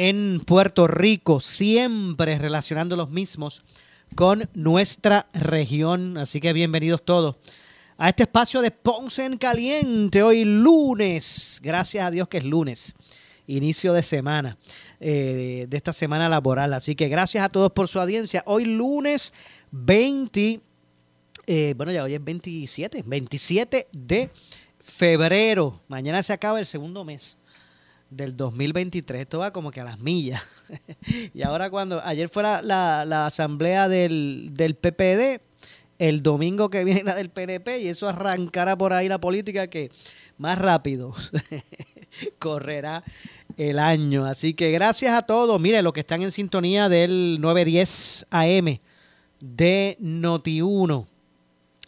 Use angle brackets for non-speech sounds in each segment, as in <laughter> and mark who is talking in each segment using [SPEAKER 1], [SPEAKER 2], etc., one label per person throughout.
[SPEAKER 1] en Puerto Rico, siempre relacionando los mismos con nuestra región. Así que bienvenidos todos a este espacio de Ponce en Caliente, hoy lunes, gracias a Dios que es lunes, inicio de semana, eh, de esta semana laboral. Así que gracias a todos por su audiencia. Hoy lunes 20, eh, bueno ya hoy es 27, 27 de febrero. Mañana se acaba el segundo mes del 2023. Esto va como que a las millas. <laughs> y ahora cuando, ayer fue la, la, asamblea del, del PPD el domingo que viene la del PNP y eso arrancará por ahí la política que más rápido <laughs> correrá el año. Así que gracias a todos. Mire, los que están en sintonía del 910 AM de Noti1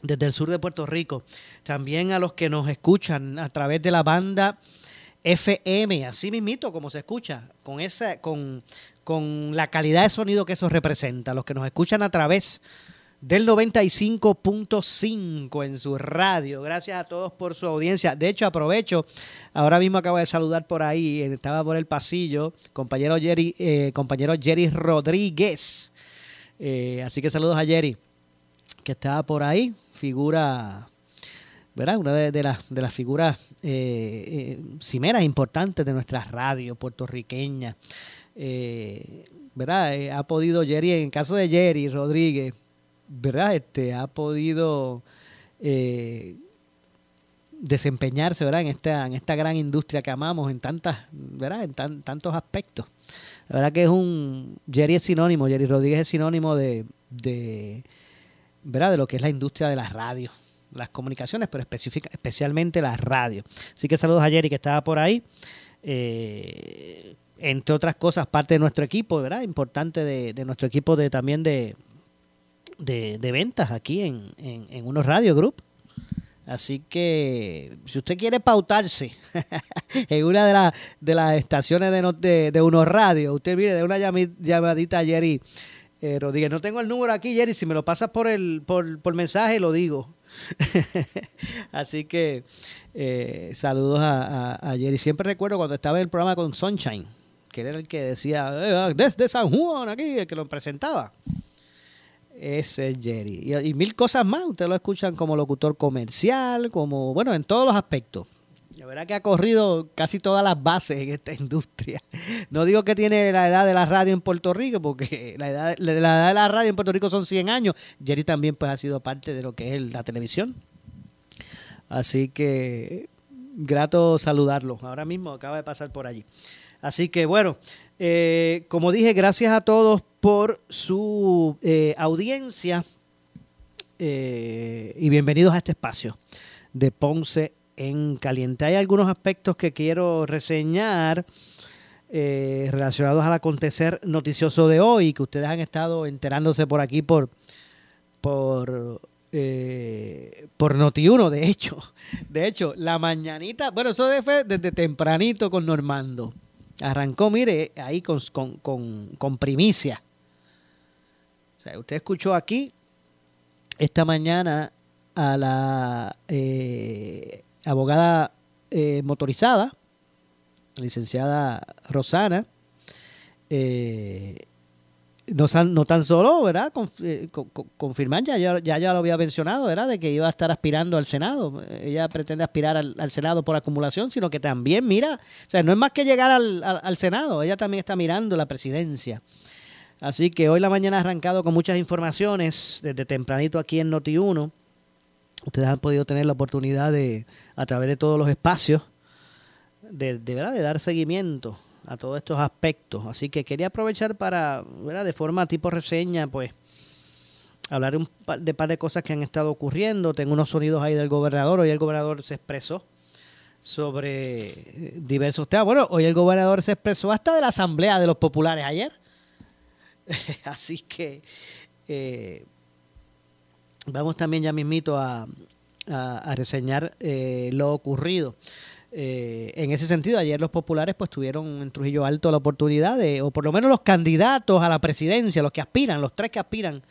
[SPEAKER 1] desde el sur de Puerto Rico. También a los que nos escuchan a través de la banda FM, así mismito como se escucha, con esa, con, con la calidad de sonido que eso representa. Los que nos escuchan a través del 95.5 en su radio. Gracias a todos por su audiencia. De hecho, aprovecho, ahora mismo acabo de saludar por ahí, estaba por el pasillo, compañero Jerry, eh, compañero Jerry Rodríguez. Eh, así que saludos a Jerry, que estaba por ahí, figura, ¿verdad? Una de, las, de las figuras eh, cimeras importantes de nuestra radio puertorriqueña. ¿verdad? ha podido Jerry, en caso de Jerry Rodríguez, ¿verdad? Este, ha podido eh, desempeñarse, ¿verdad? En esta, en esta gran industria que amamos en tantas, ¿verdad? En tantos aspectos. La verdad que es un, Jerry es sinónimo, Jerry Rodríguez es sinónimo de, de, ¿verdad? De lo que es la industria de las radios, las comunicaciones, pero especialmente las radios. Así que saludos a Jerry que estaba por ahí. Eh, entre otras cosas, parte de nuestro equipo, ¿verdad? Importante de, de nuestro equipo de también de, de, ventas aquí en, en, Unos Radio Group. Así que si usted quiere pautarse <laughs> en una de, de las estaciones de, de, Unos Radio, usted mire de una llamadita a Jerry eh, Rodríguez. No tengo el número aquí, Jerry. Si me lo pasas por, el, por, por mensaje, lo digo. <laughs> Así que eh, saludos a, Jerry. Siempre recuerdo cuando estaba en el programa con Sunshine, que era el que decía, eh, desde San Juan, aquí, el que lo presentaba. Ese es Jerry. Y, mil cosas más. Ustedes lo escuchan como locutor comercial, como, bueno, en todos los aspectos. La verdad que ha corrido casi todas las bases en esta <laughs> industria. No digo que tiene la edad de la radio en Puerto Rico, porque la edad, de la radio en Puerto Rico son 100 años. Jerry también pues ha sido parte de lo que es la televisión. Así que grato saludarlo. Ahora mismo acaba de pasar por allí. Así que bueno, eh, como dije, gracias a todos por su eh, audiencia eh, y bienvenidos a este espacio de Ponce en Caliente. Hay algunos aspectos que quiero reseñar relacionados al acontecer noticioso de hoy, que ustedes han estado enterándose por aquí por, por por Noti1, de hecho. De hecho, la mañanita, bueno, eso fue desde tempranito con Normando. Arrancó, mire, ahí con, con, primicia. O sea, usted escuchó aquí esta mañana a la eh, abogada eh, motorizada, licenciada Rosana, eh, no, tan solo, ¿verdad? Eh, confirmar, ya, ya, ya lo había mencionado, ¿verdad? De que iba a estar aspirando al Senado. Ella pretende aspirar al, Senado por acumulación, sino que también mira, o sea, no es más que llegar al, al, Senado, ella también está mirando la presidencia. Así que hoy la mañana ha arrancado con muchas informaciones desde tempranito aquí en Noti1. Ustedes han podido tener la oportunidad de, a través de todos los espacios, de, de, ¿verdad? de dar seguimiento a todos estos aspectos. Así que quería aprovechar para, ¿verdad? de forma tipo reseña, pues, hablar un par de par de cosas que han estado ocurriendo. Tengo unos sonidos ahí del gobernador. Hoy el gobernador se expresó sobre diversos temas. Bueno, hoy el gobernador se expresó hasta de la Asamblea de los Populares ayer. <laughs> Así que eh, vamos también ya mismito a, a, reseñar eh, lo ocurrido. Eh, en ese sentido, ayer los populares pues tuvieron en Trujillo Alto la oportunidad de, o por lo menos los candidatos a la presidencia, los que aspiran, los tres que aspiran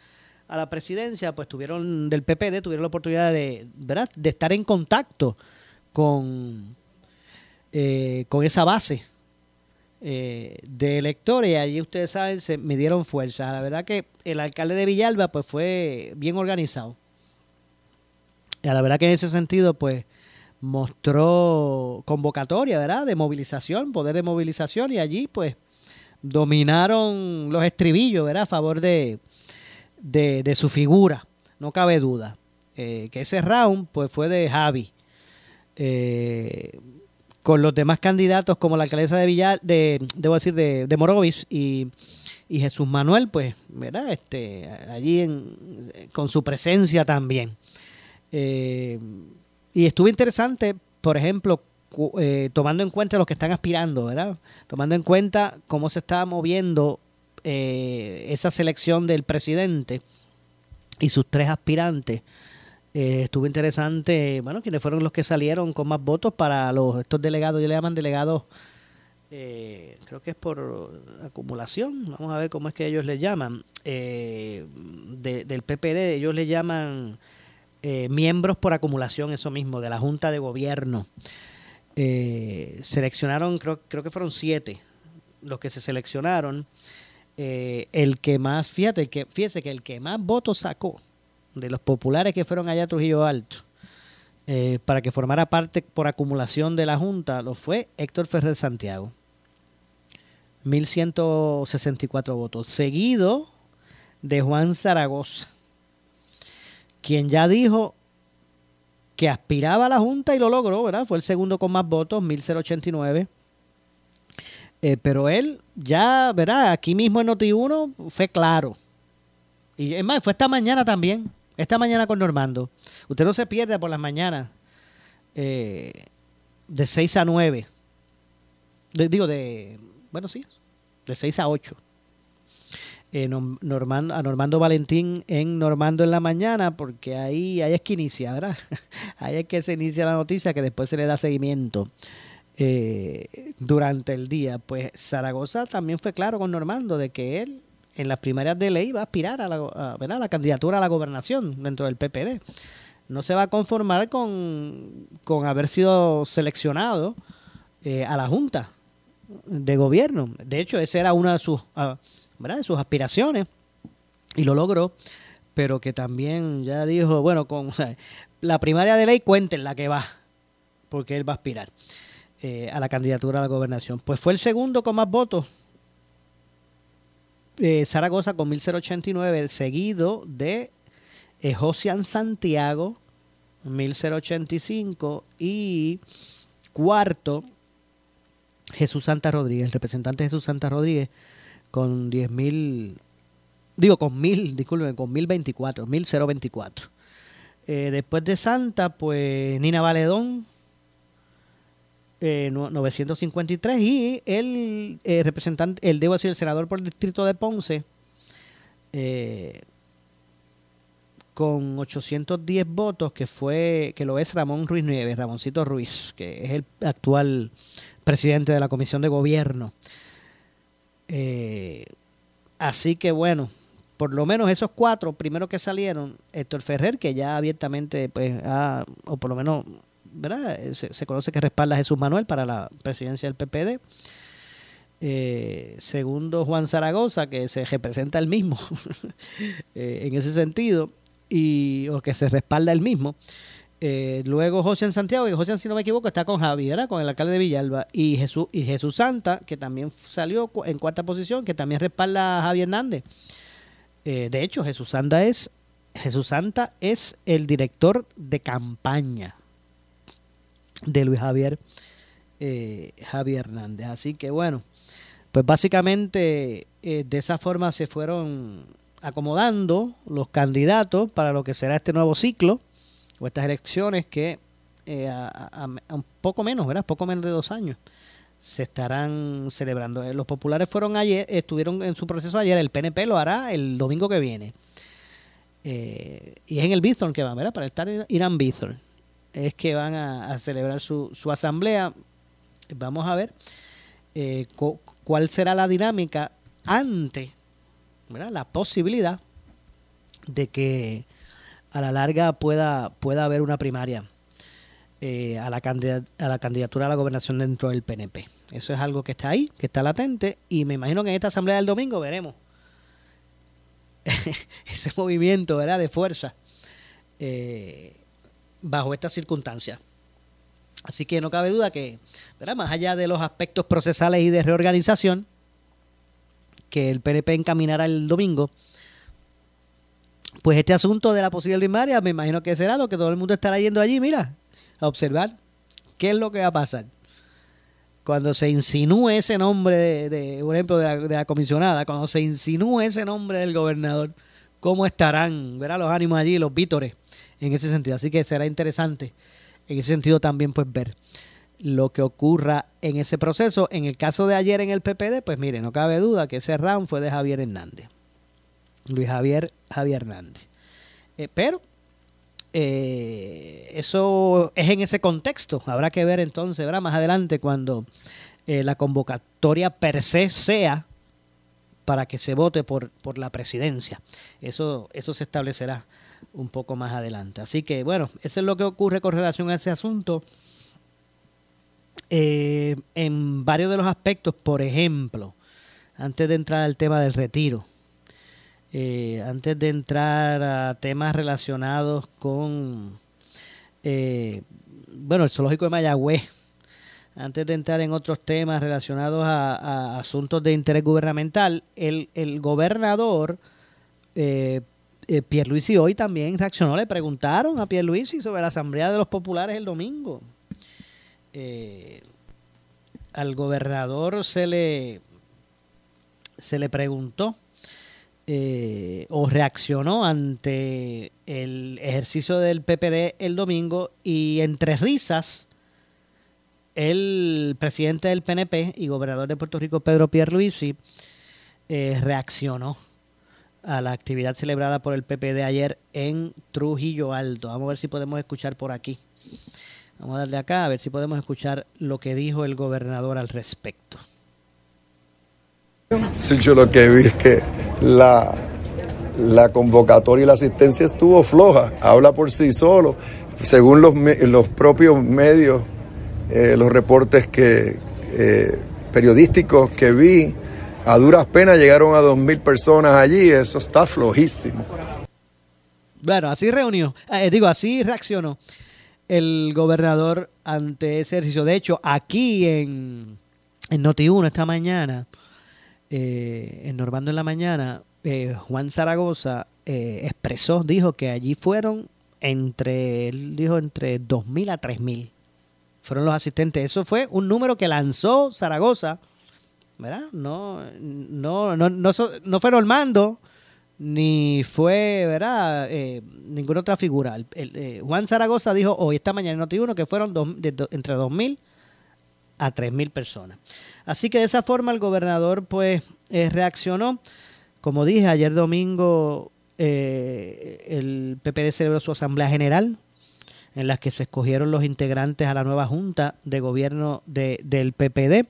[SPEAKER 1] a la presidencia, pues tuvieron del PPD, tuvieron la oportunidad de, ¿verdad? de estar en contacto con, eh, con esa base eh, de electores. Y allí ustedes saben, se me dieron fuerza. La verdad que el alcalde de Villalba pues fue bien organizado. Y la verdad que en ese sentido pues mostró convocatoria, ¿verdad? De movilización, poder de movilización y allí pues dominaron los estribillos, ¿verdad? A favor de, de, su figura, no cabe duda. Eh, que ese round pues fue de Javi. Eh, con los demás candidatos como la alcaldesa de Villar, de, debo decir, de, de Morovis y, y, Jesús Manuel, pues, ¿verdad? Este, allí en, con su presencia también. Eh, y estuvo interesante, por ejemplo, tomando en cuenta los que están aspirando, ¿verdad? Tomando en cuenta cómo se está moviendo eh, esa selección del presidente y sus tres aspirantes. Eh, estuvo interesante, bueno, quienes fueron los que salieron con más votos para los estos delegados, yo le llaman delegados, eh, creo que es por acumulación, vamos a ver cómo es que ellos le llaman, del PPD, ellos le llaman miembros por acumulación, eso mismo, de la Junta de Gobierno. seleccionaron, creo, creo que fueron siete los que se seleccionaron. Eh, el que más, fíjate, que, fíjese que el que más votos sacó de los populares que fueron allá a Trujillo Alto eh, para que formara parte por acumulación de la Junta, lo fue Héctor Ferrer Santiago. 1164 votos, seguido de Juan Zaragoza, quien ya dijo que aspiraba a la Junta y lo logró, ¿verdad? Fue el segundo con más votos, 1089. Eh, pero él ya, ¿verdad? Aquí mismo en Noti1 fue claro. Y es más, fue esta mañana también. Esta mañana con Normando. Usted no se pierde por las mañanas. Eh, de 6 a 9. digo, de. Bueno, sí. De 6 a 8. Eh, Normando, a Normando Valentín en Normando en la mañana, porque ahí, ahí es que inicia, ¿verdad? <laughs> ahí es que se inicia la noticia que después se le da seguimiento. Eh, durante el día. Pues Zaragoza también fue claro con Normando de que él en las primarias de ley va a aspirar a la, la candidatura a la gobernación dentro del PPD. No se va a conformar con, con haber sido seleccionado eh, a la Junta de Gobierno. De hecho, esa era una de sus, ah, de sus aspiraciones y lo logró, pero que también ya dijo, bueno, con la primaria de ley cuenten la que va, porque él va a aspirar. Eh, a la candidatura a la gobernación. Pues fue el segundo con más votos. Eh, Zaragoza con 1089, seguido de eh, Josian Santiago, 1085, y cuarto, Jesús Santa Rodríguez, el representante Jesús Santa Rodríguez, con 10.000, digo, con 1.000, disculpen, con 1.024, 1.024. Eh, después de Santa, pues Nina Valedón, 953 eh, y el eh, representante, el debo decir, el senador por el distrito de Ponce, eh, con 810 votos, que fue, que lo es Ramón Ruiz Nieves, Ramoncito Ruiz, que es el actual presidente de la Comisión de Gobierno. así que bueno, por lo menos esos cuatro primeros que salieron, Héctor Ferrer, que ya abiertamente, pues, ha, o por lo menos ¿verdad? Se, conoce que respalda a Jesús Manuel para la presidencia del PPD. Eh, segundo, Juan Zaragoza, que se representa el mismo <laughs> eh, en ese sentido, y, o que se respalda el mismo. Eh, luego José en Santiago, y José, si no me equivoco, está con Javi, con el alcalde de Villalba, y Jesús, y Jesús Santa, que también salió en cuarta posición, que también respalda a Javi Hernández. de hecho, Jesús Santa es Jesús Santa es el director de campaña de Luis Javier eh, Javier Hernández. Así que bueno, pues básicamente eh, de esa forma se fueron acomodando los candidatos para lo que será este nuevo ciclo o estas elecciones que eh, a, un poco menos, ¿verdad? Poco menos de dos años se estarán celebrando. Los populares fueron ayer, estuvieron en su proceso ayer, el PNP lo hará el domingo que viene. y es en el Bithorn que van, ¿verdad? Para estar Irán Bithorn. Es que van a, celebrar su, su asamblea vamos a ver eh, cuál será la dinámica ante la posibilidad de que a la larga pueda, pueda haber una primaria eh, a, la a la candidatura a la gobernación dentro del PNP. Eso es algo que está ahí, que está latente, y me imagino que en esta asamblea del domingo veremos <laughs> ese movimiento ¿verdad? de fuerza eh, bajo estas circunstancias. Así que no cabe duda que, más allá de los aspectos procesales y de reorganización, que el PNP encaminará el domingo, pues este asunto de la posible primaria, me imagino que será lo que todo el mundo estará yendo allí, mira, a observar qué es lo que va a pasar. Cuando se insinúe ese nombre, de, por ejemplo, de la, de la, comisionada, cuando se insinúe ese nombre del gobernador, cómo estarán, verá los ánimos allí, los vítores, en ese sentido. Así que será interesante en ese sentido también pues ver lo que ocurra en ese proceso. En el caso de ayer en el PPD, pues mire, no cabe duda que ese round fue de Javier Hernández. Luis Javier Javier Hernández. Eh, pero eh, eso es en ese contexto. Habrá que ver entonces, ¿verdad? Más adelante cuando eh, la convocatoria per se sea para que se vote por, por la presidencia. Eso, eso se establecerá un poco más adelante. Así que bueno, eso es lo que ocurre con relación a ese asunto. Eh, en varios de los aspectos, por ejemplo, antes de entrar al tema del retiro, eh, antes de entrar a temas relacionados con, eh, bueno, el zoológico de Mayagüez, antes de entrar en otros temas relacionados a, asuntos de interés gubernamental, el, el gobernador eh, eh, Pierluisi hoy también reaccionó, le preguntaron a Pierluisi sobre la Asamblea de los Populares el domingo. Eh, al gobernador se le, se le preguntó eh, o reaccionó ante el ejercicio del PPD el domingo y entre risas el presidente del PNP y gobernador de Puerto Rico Pedro Pierluisi reaccionó a la actividad celebrada por el PP de ayer en Trujillo Alto. Vamos a ver si podemos escuchar por aquí. Vamos a darle acá a ver si podemos escuchar lo que dijo el gobernador al respecto.
[SPEAKER 2] Sí, yo lo que vi es que la, la convocatoria y la asistencia estuvo floja, habla por sí solo. Según los, los propios medios, eh, los reportes que, eh, periodísticos que vi, a duras penas llegaron a dos mil personas allí, eso está flojísimo.
[SPEAKER 1] Bueno, así reunió, eh, digo, así reaccionó el gobernador ante ese ejercicio. De hecho, aquí en, en Noti1 esta mañana, eh, en Normando en la mañana, eh, Juan Zaragoza expresó, dijo que allí fueron entre, él dijo entre mil a mil Fueron los asistentes. Eso fue un número que lanzó Zaragoza ¿verdad? No, no, no, no, no fue Normando, ni fue, ¿verdad? Eh, ninguna otra figura. Eh, Juan Zaragoza dijo hoy, esta mañana en Noti1, que fueron entre 2.000 a 3.000 personas. Así que de esa forma el gobernador, pues, eh, reaccionó. Como dije, ayer domingo el PPD celebró su asamblea general, en la que se escogieron los integrantes a la nueva junta de gobierno de, del PPD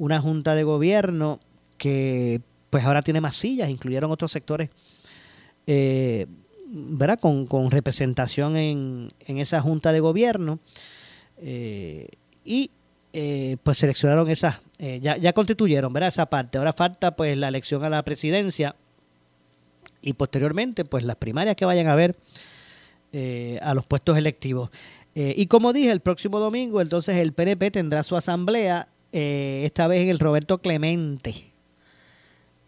[SPEAKER 1] una junta de gobierno que pues ahora tiene más sillas, incluyeron otros sectores, eh, ¿verdad? Con, representación en, en, esa junta de gobierno eh, y eh, pues seleccionaron esas, ya, ya constituyeron, ¿verdad? Esa parte. Ahora falta pues la elección a la presidencia y posteriormente pues las primarias que vayan a ver a los puestos electivos. y como dije, el próximo domingo entonces el PNP tendrá su asamblea eh, esta vez en el Roberto Clemente,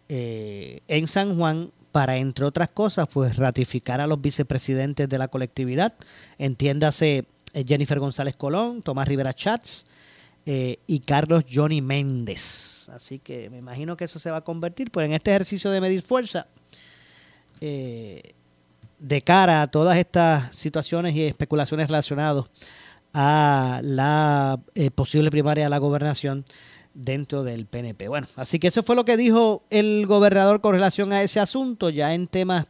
[SPEAKER 1] eh, en San Juan, para, entre otras cosas, pues ratificar a los vicepresidentes de la colectividad, entiéndase eh, Jennifer González Colón, Tomás Rivera Chats y Carlos Johnny Méndez. Así que me imagino que eso se va a convertir, pues en este ejercicio de medir fuerza, de cara a todas estas situaciones y especulaciones relacionadas a la posible primaria de la gobernación dentro del PNP. Bueno, así que eso fue lo que dijo el gobernador con relación a ese asunto, ya en temas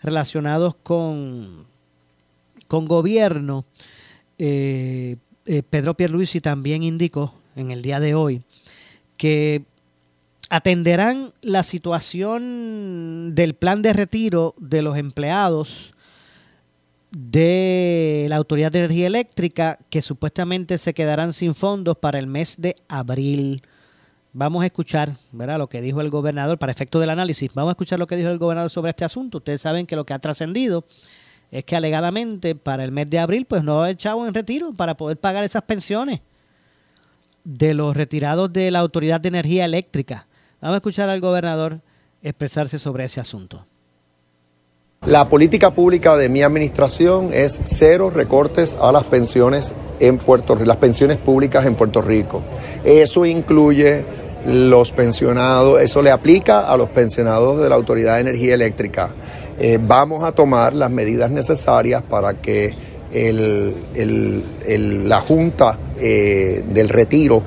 [SPEAKER 1] relacionados con, con gobierno. Eh, eh, Pedro Pierluisi también indicó en el día de hoy que atenderán la situación del plan de retiro de los empleados de la Autoridad de Energía Eléctrica que supuestamente se quedarán sin fondos para el mes de abril. Vamos a escuchar ¿verdad? lo que dijo el gobernador para efecto del análisis. Vamos a escuchar lo que dijo el gobernador sobre este asunto. Ustedes saben que lo que ha trascendido es que alegadamente para el mes de abril pues no ha echado en retiro para poder pagar esas pensiones de los retirados de la Autoridad de Energía Eléctrica. Vamos a escuchar al gobernador expresarse sobre ese asunto.
[SPEAKER 2] La política pública de mi administración es cero recortes a las pensiones en Puerto las pensiones públicas en Puerto Rico. Eso incluye los pensionados, eso le aplica a los pensionados de la Autoridad de Energía Eléctrica. Eh, vamos a tomar las medidas necesarias para que la Junta eh, del Retiro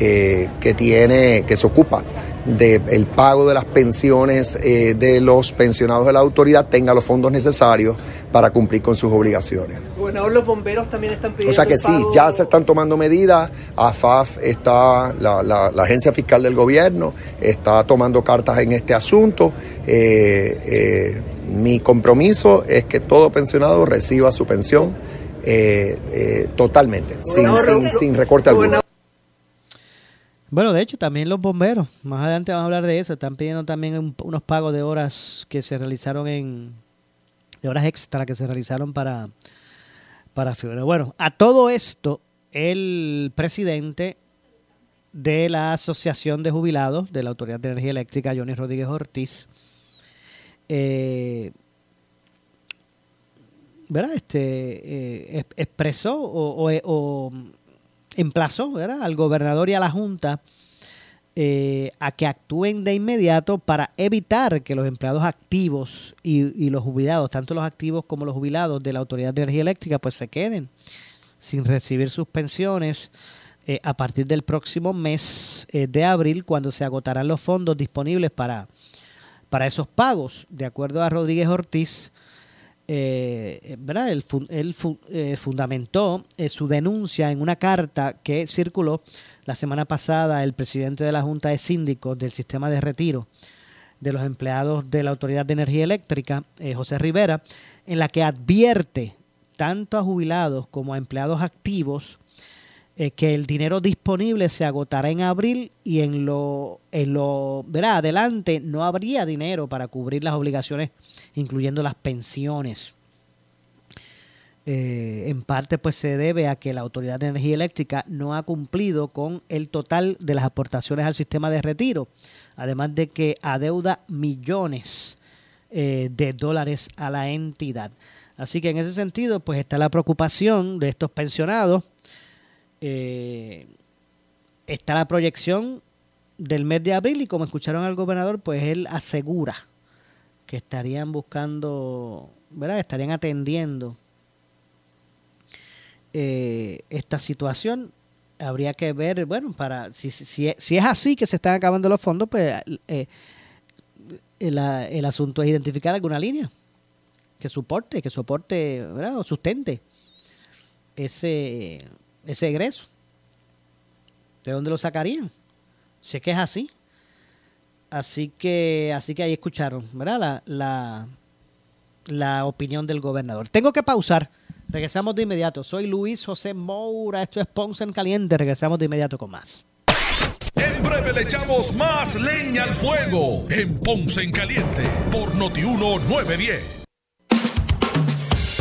[SPEAKER 2] eh, que tiene, que se ocupa del pago de las pensiones eh, de los pensionados de la autoridad tenga los fondos necesarios para cumplir con sus obligaciones.
[SPEAKER 3] Gobernador, los bomberos también están pidiendo.
[SPEAKER 2] O sea que sí, ya se están tomando medidas. AFAF está, la, la, agencia fiscal del gobierno, está tomando cartas en este asunto. Eh, eh, mi compromiso es que todo pensionado reciba su pensión totalmente, sin, sin, sin recorte alguno.
[SPEAKER 1] Bueno, de hecho, también los bomberos, más adelante vamos a hablar de eso, están pidiendo también unos pagos de horas que se realizaron en, de horas extra que se realizaron para, para. Bueno, a todo esto, el presidente de la Asociación de Jubilados de la Autoridad de Energía Eléctrica, Johnny Rodríguez Ortiz, eh, ¿verdad? Este, eh, expresó o, o emplazó al gobernador y a la Junta eh, a que actúen de inmediato para evitar que los empleados activos y, los jubilados, tanto los activos como los jubilados de la Autoridad de Energía Eléctrica, pues se queden sin recibir sus pensiones eh, a partir del próximo mes eh, de abril, cuando se agotarán los fondos disponibles para, para esos pagos. De acuerdo a Rodríguez Ortiz, eh, ¿verdad? Él, eh, fundamentó eh, su denuncia en una carta que circuló la semana pasada el presidente de la Junta de Síndicos del Sistema de Retiro de los empleados de la Autoridad de Energía Eléctrica, eh, José Rivera, en la que advierte tanto a jubilados como a empleados activos eh, que el dinero disponible se agotará en abril y en lo, en lo verá, adelante no habría dinero para cubrir las obligaciones, incluyendo las pensiones. Eh, en parte pues se debe a que la Autoridad de Energía Eléctrica no ha cumplido con el total de las aportaciones al sistema de retiro, además de que adeuda millones eh, de dólares a la entidad. Así que en ese sentido pues está la preocupación de estos pensionados eh, está la proyección del mes de abril y como escucharon al gobernador, pues él asegura que estarían buscando, ¿verdad? Estarían atendiendo eh, esta situación. Habría que ver, bueno, para si, si, es así que se están acabando los fondos, pues eh, el, el, asunto es identificar alguna línea que soporte, que soporte, ¿verdad? O sustente ese ese egreso. ¿De dónde lo sacarían? Si es que es así. Así que, así que ahí escucharon, ¿verdad? La, la, la opinión del gobernador. Tengo que pausar. Regresamos de inmediato. Soy Luis José Moura. Esto es Ponce en Caliente. Regresamos de inmediato con más.
[SPEAKER 4] En breve le echamos más leña al fuego en Ponce en Caliente por Notiuno 910.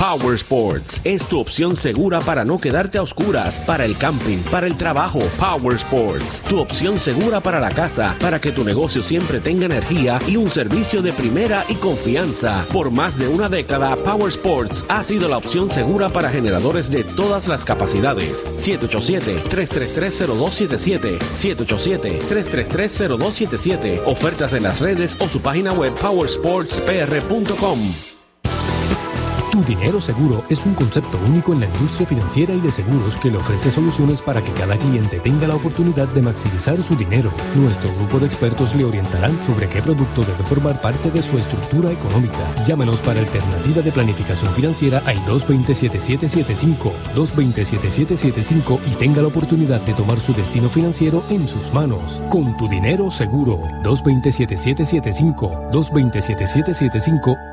[SPEAKER 5] Power Sports es tu opción segura para no quedarte a oscuras, para el camping, para el trabajo. Power Sports, tu opción segura para la casa, para que tu negocio siempre tenga energía y un servicio de primera y confianza. Por más de una década, Power Sports ha sido la opción segura para generadores de todas las capacidades. 787-333-0277. 787-333-0277. Ofertas en las redes o su página web powersportspr.com.
[SPEAKER 6] Tu dinero seguro es un concepto único en la industria financiera y de seguros que le ofrece soluciones para que cada cliente tenga la oportunidad de maximizar su dinero. Nuestro grupo de expertos le orientarán sobre qué producto debe formar parte de su estructura económica. Llámenos para alternativa de planificación financiera al 220-7775, 220-7775 y tenga la oportunidad de tomar su destino financiero en sus manos. Con tu dinero seguro, 220-7775, 220-7775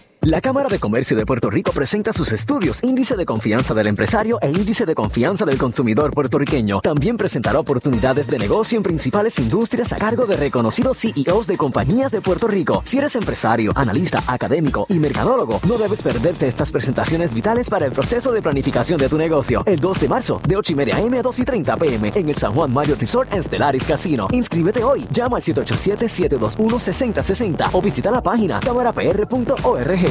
[SPEAKER 7] La Cámara de Comercio de Puerto Rico presenta sus estudios Índice de Confianza del Empresario e Índice de Confianza del Consumidor puertorriqueño. También presentará oportunidades de negocio en principales industrias a cargo de reconocidos CEOs de compañías de Puerto Rico. Si eres empresario, analista, académico y mercadólogo, no debes perderte estas presentaciones vitales para el proceso de planificación de tu negocio. El 2 de marzo, de 8 y media AM a 2 y 30 PM, en el San Juan Mario Resort en Stellaris Casino. Inscríbete hoy. Llama al 787-721-6060 o visita la página cámarapr.org.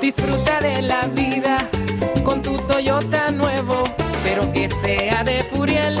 [SPEAKER 8] Disfruta de la vida con tu Toyota nuevo, pero que sea de Furiel,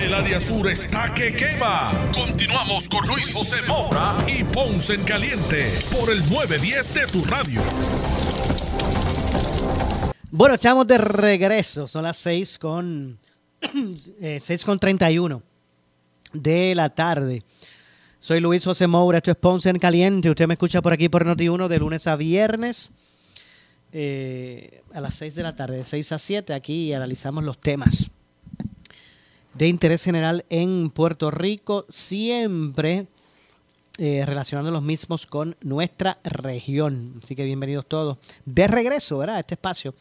[SPEAKER 4] El área sur está que quema. Continuamos con Luis José Moura y Ponce en Caliente por el 910 de tu radio.
[SPEAKER 1] Bueno, echamos de regreso. Son las 6 con, <clears throat> eh, 6 con 31 de la tarde. Soy Luis José Moura, esto es Ponce en Caliente. Usted me escucha por aquí por Noti1 de lunes a viernes eh, a las 6 de la tarde, de 6 a 7. Aquí analizamos los temas de interés general en Puerto Rico, siempre eh, relacionando los mismos con nuestra región. Así que bienvenidos todos de regreso, ¿verdad? A este espacio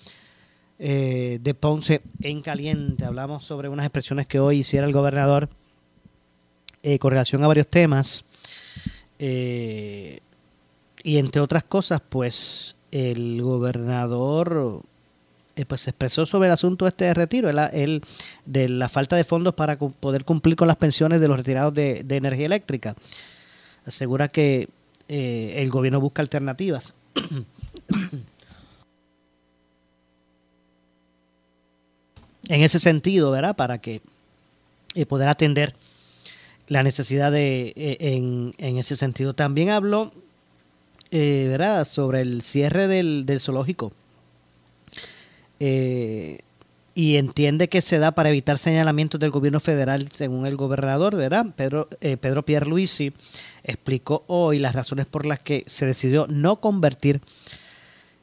[SPEAKER 1] eh, de Ponce en caliente. Hablamos sobre unas expresiones que hoy hiciera el gobernador eh, con relación a varios temas. Y entre otras cosas, pues el gobernador pues se expresó sobre el asunto este retiro, el, de la falta de fondos para poder cumplir con las pensiones de los retirados de, energía eléctrica. Asegura que eh, el gobierno busca alternativas. <clears throat> en ese sentido, ¿verdad? Para que eh, poder atender la necesidad de eh, en, en ese sentido. También habló, eh, ¿verdad? Sobre el cierre del, del zoológico. Eh, y entiende que se da para evitar señalamientos del gobierno federal, según el gobernador, ¿verdad? Pedro, eh, Pedro Pierluisi explicó hoy las razones por las que se decidió no convertir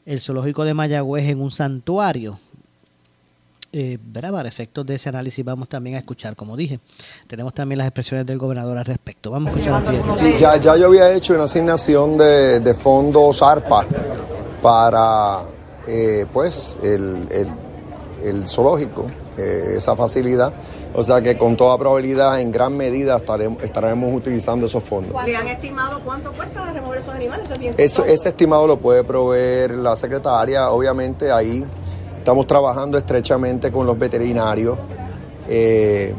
[SPEAKER 1] el zoológico de Mayagüez en un santuario. Eh, ¿verdad? Para efectos de ese análisis vamos también a escuchar, como dije. Tenemos también las expresiones del gobernador al respecto. Vamos a escuchar.
[SPEAKER 2] Sí, ya, ya yo había hecho una asignación de, de fondos ARPA para eh, pues el, el- el zoológico, eh, esa facilidad. O sea que con toda probabilidad, en gran medida, estaremos, estaremos utilizando esos fondos.
[SPEAKER 9] ¿Le han estimado cuánto cuesta remover esos animales? Eso
[SPEAKER 2] ese estimado lo puede proveer la secretaria. Obviamente ahí estamos trabajando estrechamente con los veterinarios. eh,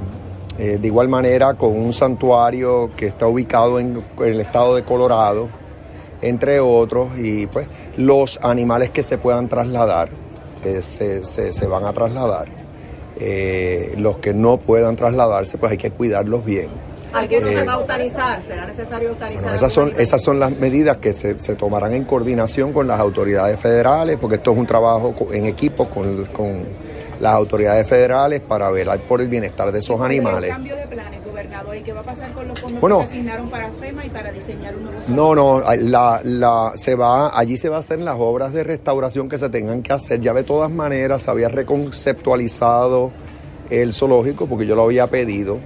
[SPEAKER 2] eh, de igual manera con un santuario que está ubicado en, en el estado de Colorado, entre otros, y pues los animales que se puedan trasladar eh, se, se- se van a trasladar. Eh, los que no puedan trasladarse, pues hay que cuidarlos bien.
[SPEAKER 9] ¿Alguien
[SPEAKER 2] Eh,
[SPEAKER 9] se va a eutanizar? ¿Será necesario
[SPEAKER 2] bueno, esas son, esas son las medidas que se, se tomarán en coordinación con las autoridades federales, porque esto es un trabajo en equipo con, con las autoridades federales para velar por el bienestar de esos animales.
[SPEAKER 10] cambio de planes, gobernador, ¿y qué va a pasar con los fondos
[SPEAKER 2] Bueno.
[SPEAKER 10] que se asignaron para FEMA y para diseñar un nuevo
[SPEAKER 2] No, no, la, la, se va, allí se va a hacer las obras de restauración que se tengan que hacer. Ya de todas maneras se había reconceptualizado el zoológico porque yo lo había pedido.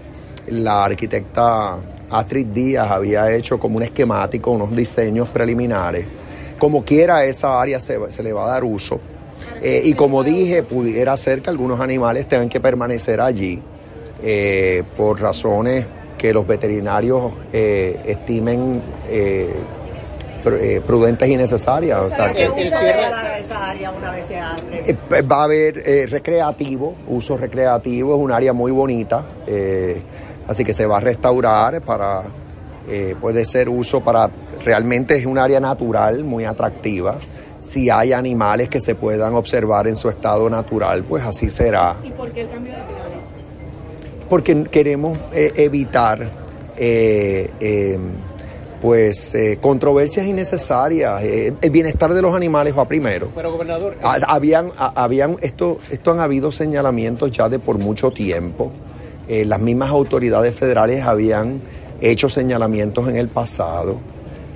[SPEAKER 2] La arquitecta Astrid Díaz había hecho como un esquemático, unos diseños preliminares. Como quiera, esa área se, se le va a dar uso. Eh, y como dije, pudiera ser que algunos animales tengan que permanecer allí eh, por razones que los veterinarios eh, estimen eh, pr- eh, prudentes y necesarias. O sea,
[SPEAKER 9] ¿Qué
[SPEAKER 2] que,
[SPEAKER 9] uso le va a dar a esa área una vez se abre?
[SPEAKER 2] va a haber eh, recreativo, uso recreativo, es un área muy bonita, eh, así que se va a restaurar para, eh, puede ser uso para, realmente es un área natural muy atractiva. Si hay animales que se puedan observar en su estado natural, pues así será.
[SPEAKER 10] ¿Y por qué el cambio de?
[SPEAKER 2] Porque queremos eh, evitar eh, eh, pues eh, controversias innecesarias. Eh, el bienestar de los animales va primero.
[SPEAKER 3] Pero gobernador,
[SPEAKER 2] Habían, habían esto, esto han habido señalamientos ya de por mucho tiempo. Eh, las mismas autoridades federales habían hecho señalamientos en el pasado.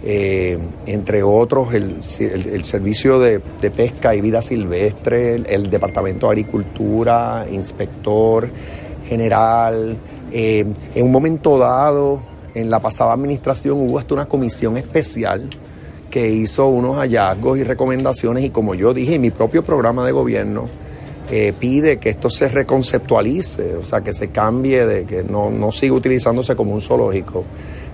[SPEAKER 2] Entre otros, el, el- el Servicio de, de Pesca y Vida Silvestre, el, el Departamento de Agricultura, Inspector General. Eh, en un momento dado, en la pasada administración, hubo hasta una comisión especial que hizo unos hallazgos y recomendaciones y como yo dije, mi propio programa de gobierno eh, pide que esto se reconceptualice, o sea, que se cambie, de que no, no siga utilizándose como un zoológico.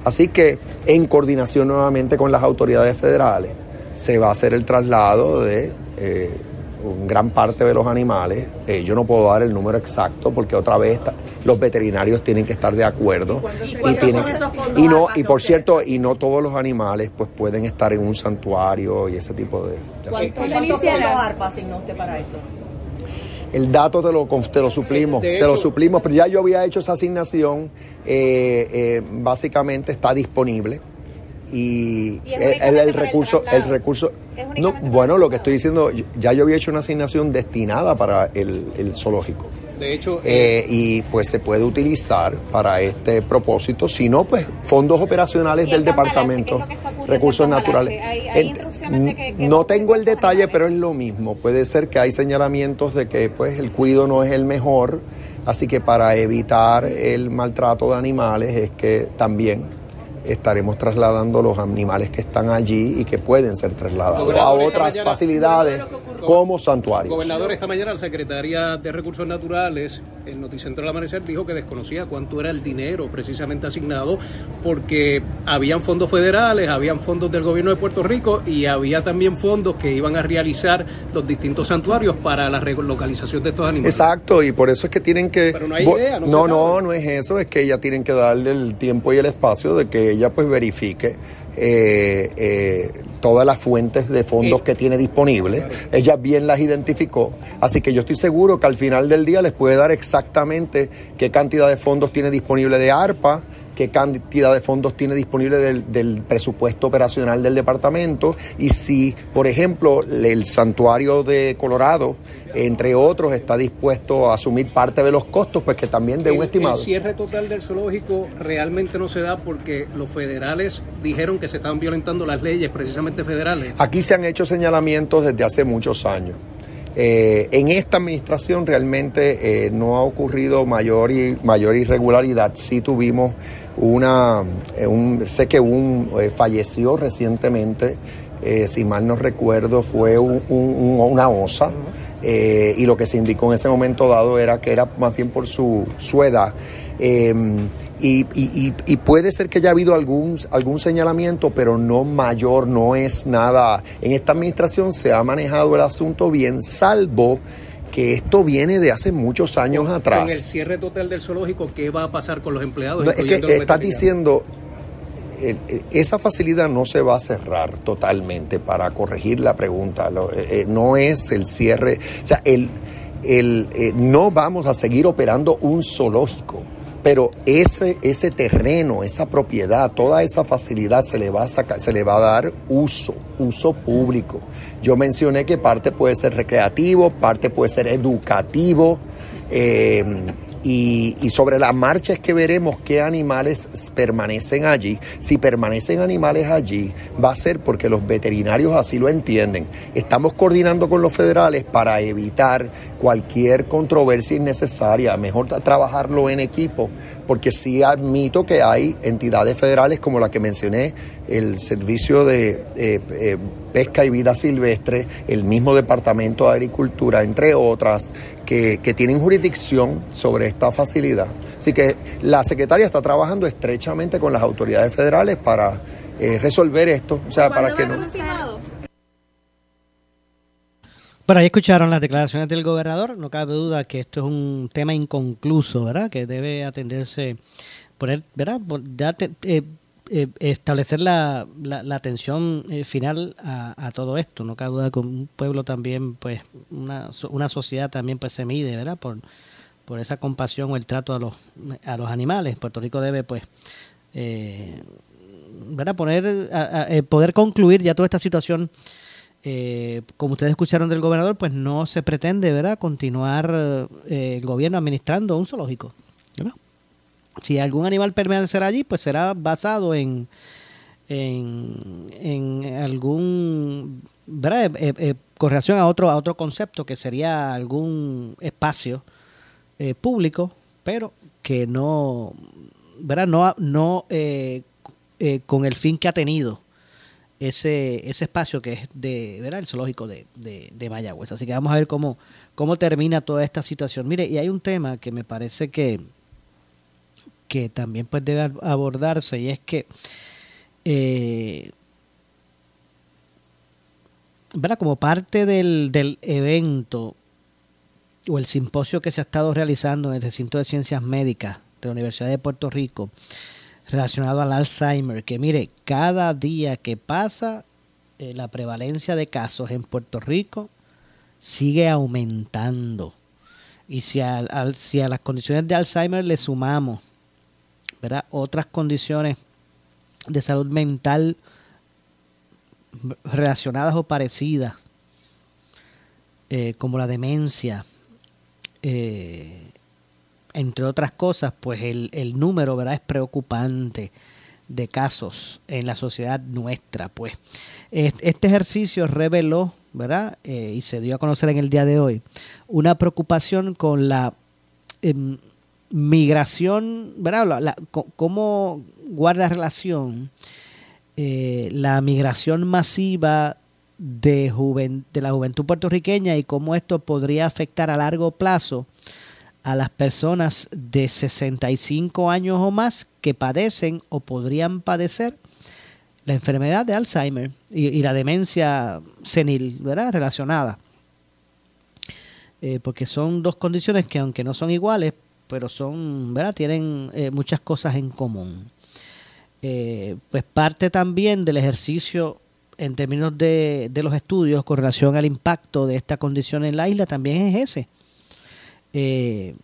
[SPEAKER 2] Así que en coordinación nuevamente con las autoridades federales se va a hacer el traslado de eh, gran parte de los animales. Eh, yo no puedo dar el número exacto porque otra vez ta- los veterinarios tienen que estar de acuerdo y tienen y no y por cierto y no todos los animales pues pueden estar en un santuario y ese tipo de.
[SPEAKER 9] ¿Cuántos fondos ARPA asignó usted para esto?
[SPEAKER 2] El dato te lo, conf- te lo suplimos, te lo suplimos, pero ya yo había hecho esa asignación, eh, eh, básicamente está disponible y, el, recurso, el, recurso, no, bueno, lo que estoy diciendo, ya yo había hecho una asignación destinada para el, el zoológico.
[SPEAKER 3] de hecho,
[SPEAKER 2] Eh, y pues se puede utilizar para este propósito, si no, pues fondos operacionales
[SPEAKER 10] ¿Y
[SPEAKER 2] del departamento,
[SPEAKER 10] ¿Qué es lo que está ocurriendo
[SPEAKER 2] recursos naturales.
[SPEAKER 10] cambalache? ¿Hay- hay
[SPEAKER 2] Ent-
[SPEAKER 10] instrucciones de que- que
[SPEAKER 2] no tengo el detalle, pero es lo mismo. Puede ser que hay señalamientos de que pues el cuido no es el mejor, así que para evitar el maltrato de animales es que también estaremos trasladando los animales que están allí y que pueden ser trasladados a otras facilidades. Como santuarios.
[SPEAKER 11] Gobernador, esta mañana la Secretaría de Recursos Naturales, el Noticentro del Amanecer, dijo que desconocía cuánto era el dinero precisamente asignado, porque habían fondos federales, habían fondos del gobierno de Puerto Rico y había también fondos que iban a realizar los distintos santuarios para la relocalización de estos animales.
[SPEAKER 2] Exacto, y por eso es que tienen que...
[SPEAKER 11] Pero no hay idea, no
[SPEAKER 2] no, no, no es eso, es que ella tienen que darle el tiempo y el espacio de que ella pues verifique eh, eh, todas las fuentes de fondos que tiene disponibles. Ella bien las identificó, así que yo estoy seguro que al final del día les puede dar exactamente qué cantidad de fondos tiene disponible de ARPA, qué cantidad de fondos tiene disponible del, del presupuesto operacional del departamento y si, por ejemplo, el santuario de Colorado, entre otros, está dispuesto a asumir parte de los costos, pues que también de un
[SPEAKER 11] El-
[SPEAKER 2] estimado.
[SPEAKER 11] El cierre total del zoológico realmente no se da porque los federales dijeron que se estaban violentando las leyes precisamente federales.
[SPEAKER 2] Aquí se han hecho señalamientos desde hace muchos años. Eh, en esta administración realmente eh, no ha ocurrido mayor, y, mayor irregularidad. Sí tuvimos una, eh, un, sé que un eh, falleció recientemente, si mal no recuerdo, fue un- un- un- una osa. y lo que se indicó en ese momento dado era que era más bien por su, su edad. Eh, y, y- y- y puede ser que haya habido algún, algún señalamiento, pero no mayor, no es nada. En esta administración se ha manejado el asunto bien, salvo que esto viene de hace muchos años
[SPEAKER 11] Con el
[SPEAKER 2] atrás.
[SPEAKER 11] cierre total del zoológico, ¿qué va a pasar con los empleados?
[SPEAKER 2] No, es que estás diciendo, esa facilidad no se va a cerrar totalmente para corregir la pregunta. Eh, eh, no es el cierre, o sea, el, el, eh, no vamos a seguir operando un zoológico. Pero ese, ese terreno, esa propiedad, toda esa facilidad se le va a sacar, se le va a dar uso, uso público. Yo mencioné que parte puede ser recreativo, parte puede ser educativo. eh, y, y sobre la marcha es que veremos qué animales permanecen allí. Si permanecen animales allí, va a ser porque los veterinarios así lo entienden. Estamos coordinando con los federales para evitar cualquier controversia innecesaria. Mejor tra- trabajarlo en equipo, porque sí admito que hay entidades federales como la que mencioné, el Servicio de eh, eh, Pesca y Vida Silvestre, el mismo Departamento de Agricultura, entre otras, que, que tienen jurisdicción sobre esta facilidad. Así que la secretaria está trabajando estrechamente con las autoridades federales para eh, resolver esto, o sea, para que no...
[SPEAKER 1] Bueno, ahí escucharon las declaraciones del gobernador. No cabe duda que esto es un tema inconcluso, ¿verdad? Que debe atenderse, poner, ¿verdad? Eh, eh, establecer la, la, la atención eh, final a, todo esto. No cabe duda que un pueblo también, pues, una, una sociedad también, pues, se mide, ¿verdad? Por, por esa compasión o el trato a los, a los animales. Puerto Rico debe, pues, eh, ¿verdad? Poner, a- a- eh, poder concluir ya toda esta situación eh, como ustedes escucharon del gobernador, pues no se pretende, ¿verdad?, continuar eh, el gobierno administrando un zoológico. Si algún animal permanecerá allí, pues será basado en, en, algún, ¿verdad?, Eh, eh, con relación a otro, a otro concepto que sería algún espacio eh, público, pero que no, ¿verdad?, no, no eh, eh, con el fin que ha tenido ese, ese espacio que es de, ¿verdad? El zoológico de, de, de Mayagüez. Así que vamos a ver cómo, cómo termina toda esta situación. Mire, y hay un tema que me parece que, que también pues debe ab- abordarse y es que eh, como parte del, del evento o el simposio que se ha estado realizando en el recinto de ciencias médicas de la Universidad de Puerto Rico relacionado al Alzheimer, que mire, cada día que pasa, eh, la prevalencia de casos en Puerto Rico sigue aumentando. Y si, al- si a las condiciones de Alzheimer le sumamos otras condiciones de salud mental relacionadas o parecidas, eh, como la demencia, eh, entre otras cosas, pues el, el número ¿verdad? es preocupante de casos en la sociedad nuestra. Pues Es- este ejercicio reveló, ¿verdad? Eh, y se dio a conocer en el día de hoy, una preocupación con la em, migración, ¿verdad? ¿Cómo guarda relación eh, la migración masiva de, de la juventud puertorriqueña y cómo esto podría afectar a largo plazo a las personas de 65 años o más que padecen o podrían padecer la enfermedad de Alzheimer y, la demencia senil, ¿verdad? Relacionada. Eh, porque son dos condiciones que aunque no son iguales, pero son, ¿verdad? Tienen eh, muchas cosas en común. Eh, pues parte también del ejercicio en términos de, de los estudios con relación al impacto de esta condición en la isla también es ese. Eh,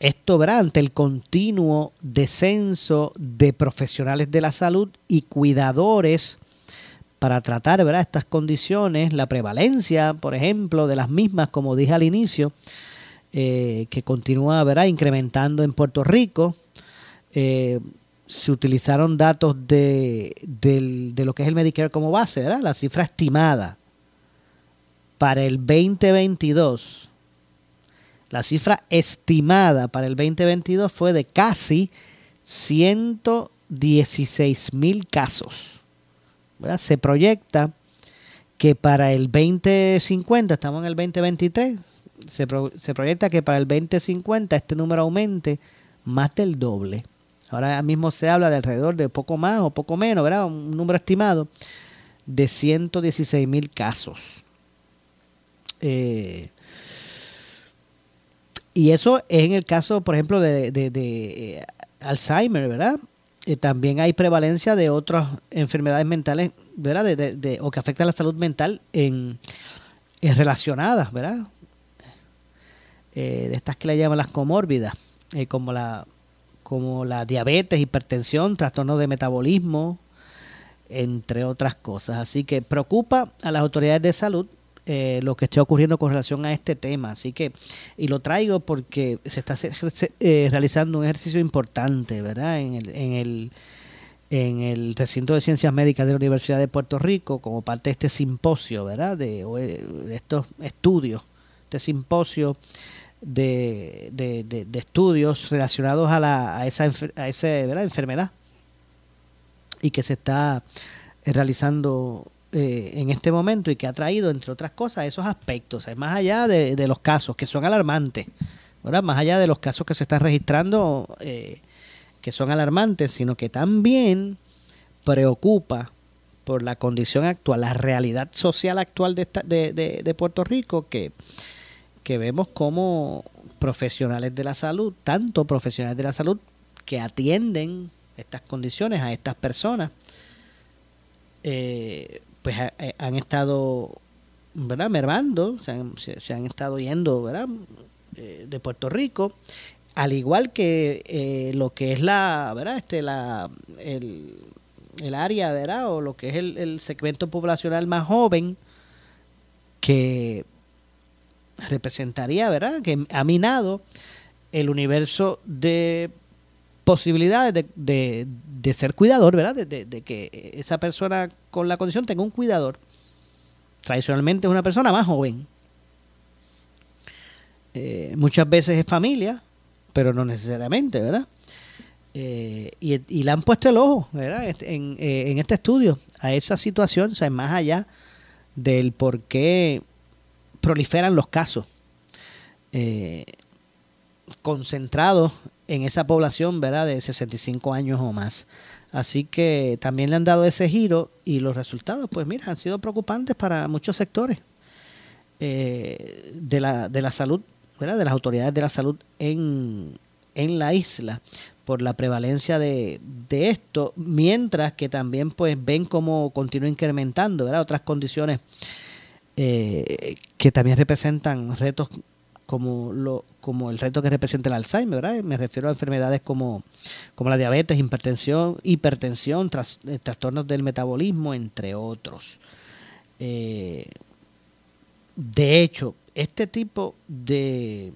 [SPEAKER 1] esto, ¿verdad? Ante el continuo descenso de profesionales de la salud y cuidadores para tratar, ¿verdad? Estas condiciones, la prevalencia, por ejemplo, de las mismas, como dije al inicio, eh, que continúa, ¿verdad? Incrementando en Puerto Rico. Eh, se utilizaron datos de, de lo que es el Medicare como base, ¿verdad? La cifra estimada para el 2022 la cifra estimada para el 2022 fue de casi 116 mil casos. Se proyecta que para el 2050, estamos en el 2023, se, pro- se proyecta que para el 2050 este número aumente más del doble. Ahora mismo se habla de alrededor de poco más o poco menos, ¿verdad? Un número estimado de 116 mil casos. Eh, y eso es en el caso, por ejemplo, de, de- de, eh, Alzheimer, ¿verdad? Eh, también hay prevalencia de otras enfermedades mentales, ¿verdad? De, o que afectan la salud mental en, en relacionadas, ¿verdad? Eh, de estas que le llaman las comórbidas, eh, como la como la diabetes, hipertensión, trastornos de metabolismo, entre otras cosas. Así que preocupa a las autoridades de salud eh, lo que esté ocurriendo con relación a este tema. Así que, y lo traigo porque se está eh, realizando un ejercicio importante, ¿verdad? En el, en el en el recinto de ciencias médicas de la Universidad de Puerto Rico como parte de este simposio, ¿verdad? De, eh, de estos estudios, este simposio de, de- de- estudios relacionados a, la, a esa, a ese, ¿verdad? enfermedad y que se está eh, realizando eh, en este momento y que ha traído, entre otras cosas, esos aspectos, más allá de, los casos que son alarmantes, ¿verdad? más allá de los casos que se están registrando eh, que son alarmantes, sino que también preocupa por la condición actual, la realidad social actual de, esta- de Puerto Rico, que, que vemos como profesionales de la salud, tanto profesionales de la salud que atienden estas condiciones a estas personas, eh, pues eh, han estado ¿verdad? mermando, se han, se han estado yendo ¿verdad? Eh, de Puerto Rico, al igual que eh, lo que es la, ¿verdad? Este, la, el, el área, ¿verdad? O lo que es el, el segmento poblacional más joven que representaría, ¿verdad? Que ha minado el universo de posibilidades de, de, de ser cuidador, ¿verdad? De, de- que esa persona con la condición tenga un cuidador. Tradicionalmente es una persona más joven. Eh, muchas veces es familia, pero no necesariamente, ¿verdad? Eh, y, y le han puesto el ojo, ¿verdad? Este- En, eh, en este estudio a esa situación, o sea, más allá del por qué proliferan los casos eh, concentrados en esa población, ¿verdad? De 65 años o más. Así que también le han dado ese giro y los resultados, pues mira, han sido preocupantes para muchos sectores eh, de, la, de la salud, ¿verdad? De las autoridades de la salud en, en la isla por la prevalencia de, de esto, mientras que también pues ven cómo continúa incrementando, ¿verdad? Otras condiciones eh, que también representan retos como lo como el reto que representa el Alzheimer, ¿verdad? Me refiero a enfermedades como, como la diabetes, hipertensión, hipertensión, eh, trastornos del metabolismo, entre otros. Eh, de hecho, este tipo de,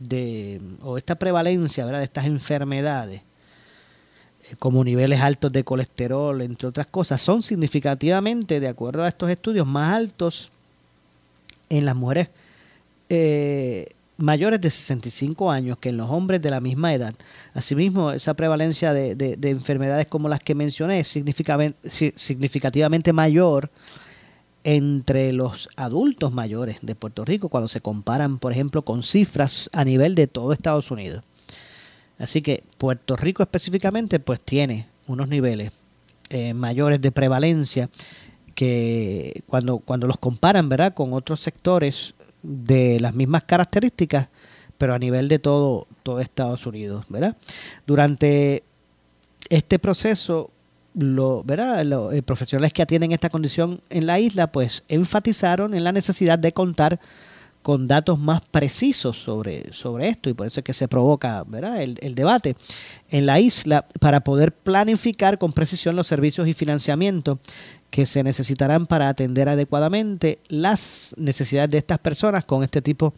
[SPEAKER 1] de o esta prevalencia, ¿verdad? De estas enfermedades, eh, como niveles altos de colesterol, entre otras cosas, son significativamente, de acuerdo a estos estudios, más altos en las mujeres mayores de 65 años que en los hombres de la misma edad. Asimismo, esa prevalencia de, de- de enfermedades como las que mencioné es significativamente mayor entre los adultos mayores de Puerto Rico cuando se comparan, por ejemplo, con cifras a nivel de todo Estados Unidos. Así que Puerto Rico específicamente pues tiene unos niveles eh, mayores de prevalencia que cuando, cuando los comparan ¿verdad? con otros sectores de las mismas características, pero a nivel de todo, todo Estados Unidos. ¿verdad? Durante este proceso, lo. Los eh, profesionales que atienden esta condición en la isla, pues enfatizaron en la necesidad de contar con datos más precisos sobre, sobre esto y por eso es que se provoca ¿verdad? El, el, debate en la isla para poder planificar con precisión los servicios y financiamiento que se necesitarán para atender adecuadamente las necesidades de estas personas con este tipo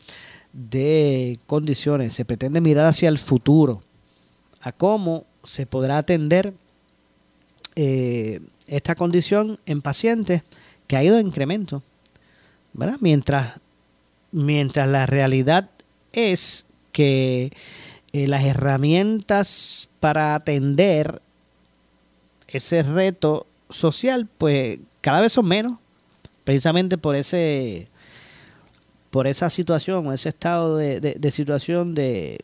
[SPEAKER 1] de condiciones. Se pretende mirar hacia el futuro, a cómo se podrá atender eh, esta condición en pacientes que ha ido en incremento. ¿verdad? Mientras mientras la realidad es que eh, las herramientas para atender ese reto social, pues cada vez son menos, precisamente por ese por esa situación, ese estado de, de, situación de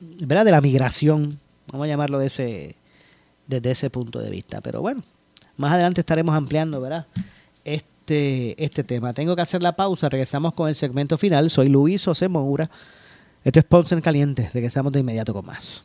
[SPEAKER 1] ¿verdad? de la migración, vamos a llamarlo de ese, desde ese punto de vista. Pero bueno, más adelante estaremos ampliando, ¿verdad? Este, este tema. Tengo que hacer la pausa, regresamos con el segmento final. Soy Luis José Moura. Esto es Ponce en Caliente. Regresamos de inmediato con más.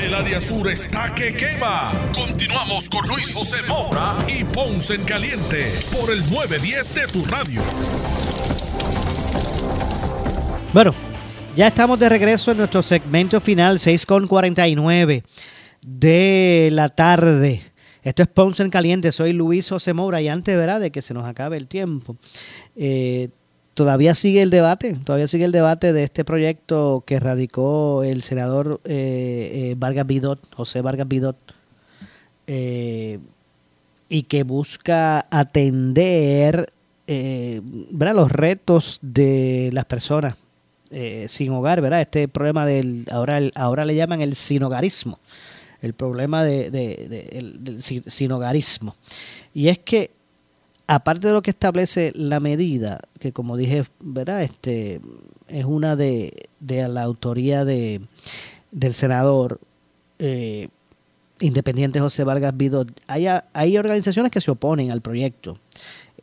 [SPEAKER 4] El área sur está que quema. Continuamos con Luis José Moura y Ponce en Caliente por el 910 de tu radio.
[SPEAKER 1] Bueno, ya estamos de regreso en nuestro segmento final, 6.49 de la tarde. Esto es Ponce en Caliente, soy Luis José Moura y antes ¿verdad? de que se nos acabe el tiempo, eh, todavía sigue el debate, todavía sigue el debate de este proyecto que radicó el senador eh, eh, Vargas Vidot, José Vargas Vidot, eh, y que busca atender los retos de las personas sin hogar, ¿verdad? Este problema del, ahora, ahora le llaman el sinogarismo, el problema de, de, de, el, sinogarismo. Y es que aparte de lo que establece la medida, que como dije, ¿verdad? Este es una de, la autoría de, del senador eh, independiente José Vargas Vidot, hay, organizaciones que se oponen al proyecto,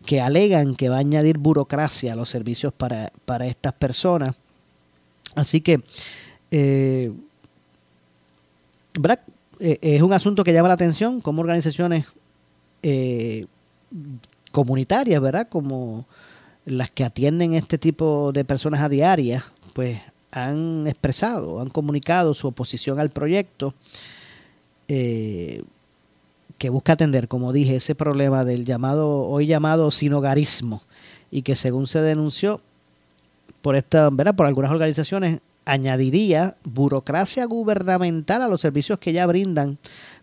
[SPEAKER 1] que alegan que va a añadir burocracia a los servicios para, estas personas. Así que, eh, ¿verdad? Eh, es un asunto que llama la atención, como organizaciones comunitarias, ¿verdad? Como las que atienden este tipo de personas a diaria, pues han expresado, han comunicado su oposición al proyecto eh, que busca atender, como dije, ese problema del llamado, hoy llamado sinogarismo, y que según se denunció por esta, ¿verdad? por algunas organizaciones, añadiría burocracia gubernamental a los servicios que ya brindan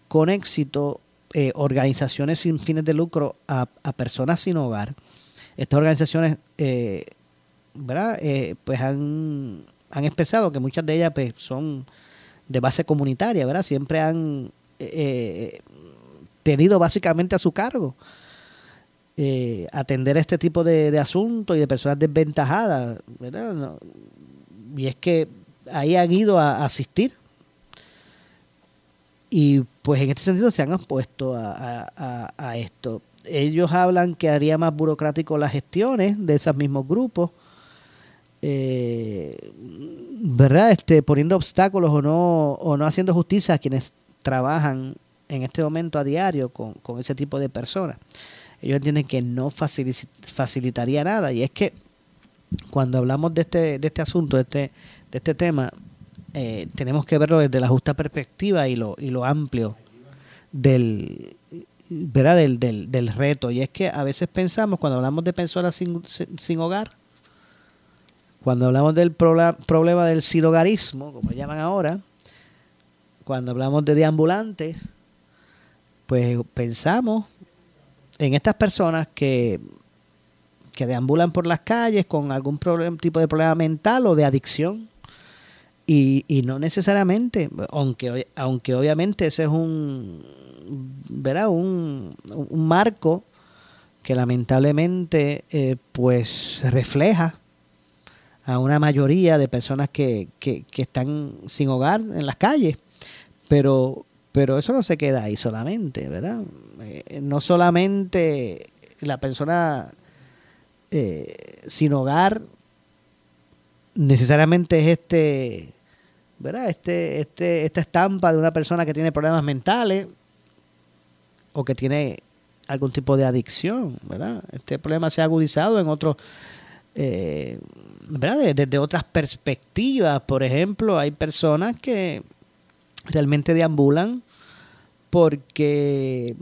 [SPEAKER 1] con éxito eh, organizaciones sin fines de lucro a, personas sin hogar. Estas organizaciones, eh, ¿verdad? Eh, pues han, han, expresado que muchas de ellas pues, son de base comunitaria, ¿verdad? Siempre han tenido básicamente a su cargo atender este tipo de, asuntos y de personas desventajadas, ¿verdad? Y es que ahí han ido a, a asistir y pues en este sentido se han opuesto a, esto. Ellos hablan que haría más burocrático las gestiones de esos mismos grupos, eh, ¿verdad? Este, poniendo obstáculos o no, o no haciendo justicia a quienes trabajan en este momento a diario con, con ese tipo de personas. Ellos entienden que no facilitaría nada. Y es que cuando hablamos de este, de este asunto, de este, de este tema, eh, tenemos que verlo desde la justa perspectiva y lo, y lo amplio del, ¿verdad? Del, del, del reto. Y es que a veces pensamos, cuando hablamos de personas sin, sin hogar, cuando hablamos del problema del sin hogarismo, como llaman ahora, cuando hablamos de deambulantes, pues pensamos en estas personas que, que deambulan por las calles con algún problem- tipo de problema mental o de adicción. Y, y no necesariamente, aunque, aunque obviamente ese es un, ¿verdad? un, un marco que lamentablemente eh, pues refleja a una mayoría de personas que, que, que están sin hogar en las calles. Pero, pero eso no se queda ahí solamente, ¿verdad? Eh, no solamente la persona eh, sin hogar necesariamente es este, ¿verdad? Este, este, esta estampa de una persona que tiene problemas mentales o que tiene algún tipo de adicción, ¿verdad? Este problema se ha agudizado en otros, eh, ¿verdad? De- Desde otras perspectivas. Por ejemplo, hay personas que realmente deambulan porque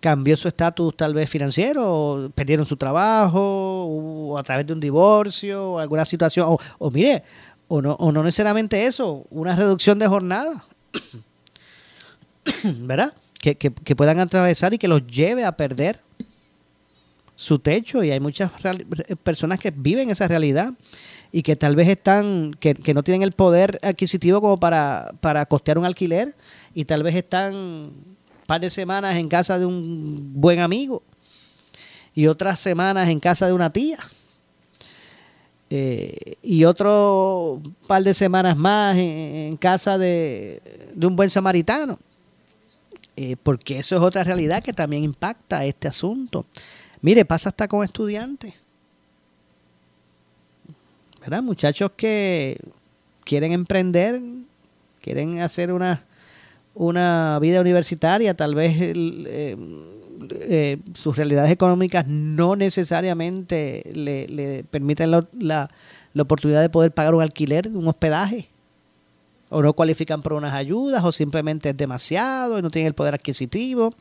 [SPEAKER 1] cambió su estatus tal vez financiero, o perdieron su trabajo, o a través de un divorcio, o alguna situación, o mire, o no, o no necesariamente eso, una reducción de jornada, <coughs> ¿verdad? Que, que, puedan atravesar y que los lleve a perder su techo y hay muchas personas que viven esa realidad y que tal vez están, que, que no tienen el poder adquisitivo como para, para costear un alquiler y tal vez están un par de semanas en casa de un buen amigo y otras semanas en casa de una tía eh, y otro par de semanas más en, casa de, de un buen samaritano eh, porque eso es otra realidad que también impacta este asunto. Mire, pasa hasta con estudiantes. ¿Verdad? Muchachos que quieren emprender, quieren hacer una, una vida universitaria, tal vez el, eh, eh, sus realidades económicas no necesariamente le, permiten la, la- la oportunidad de poder pagar un alquiler, un hospedaje, o no cualifican por unas ayudas, o simplemente es demasiado y no tienen el poder adquisitivo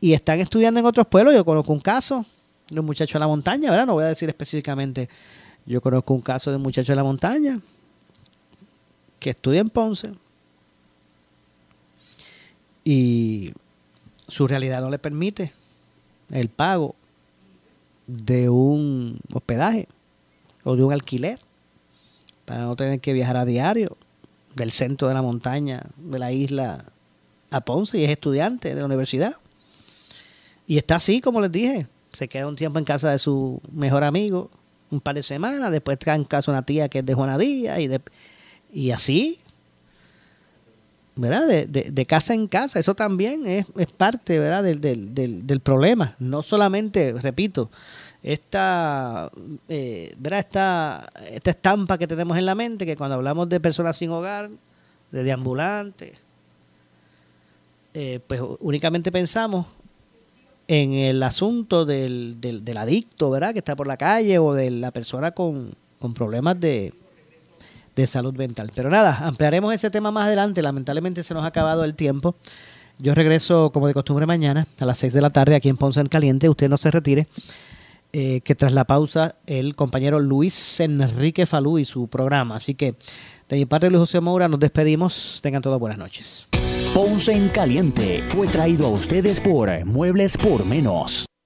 [SPEAKER 1] y están estudiando en otros pueblos. Yo conozco un caso de un muchacho en la montaña, ¿verdad? No voy a decir específicamente. Yo conozco un caso de un muchacho en la montaña que estudia en Ponce y su realidad no le permite el pago de un hospedaje o de un alquiler para no tener que viajar a diario del centro de la montaña de la isla a Ponce y es estudiante de la universidad. Y está así, como les dije. Se queda un tiempo en casa de su mejor amigo, un par de semanas, después está en casa una tía que es de Juana Díaz y, de, y así, ¿verdad? De, de- casa en casa. Eso también es, es parte, ¿verdad? Del, del, del, del problema. No solamente, repito, esta, eh, ¿verdad? Esta, esta estampa que tenemos en la mente, que cuando hablamos de personas sin hogar, de deambulantes, eh, pues únicamente pensamos en el asunto del, del, del adicto, ¿verdad? Que está por la calle o de la persona con, con problemas de, de salud mental. Pero nada, ampliaremos ese tema más adelante. Lamentablemente se nos ha acabado el tiempo. Yo regreso como de costumbre mañana a las 6 de la tarde aquí en Ponce en Caliente. Usted no se retire. eh, que tras la pausa el compañero Luis Enrique Falú y su programa. Así que de mi parte Luis José Moura nos despedimos. Tengan todas buenas noches.
[SPEAKER 12] Ponce en Caliente fue traído a ustedes por Muebles por Menos.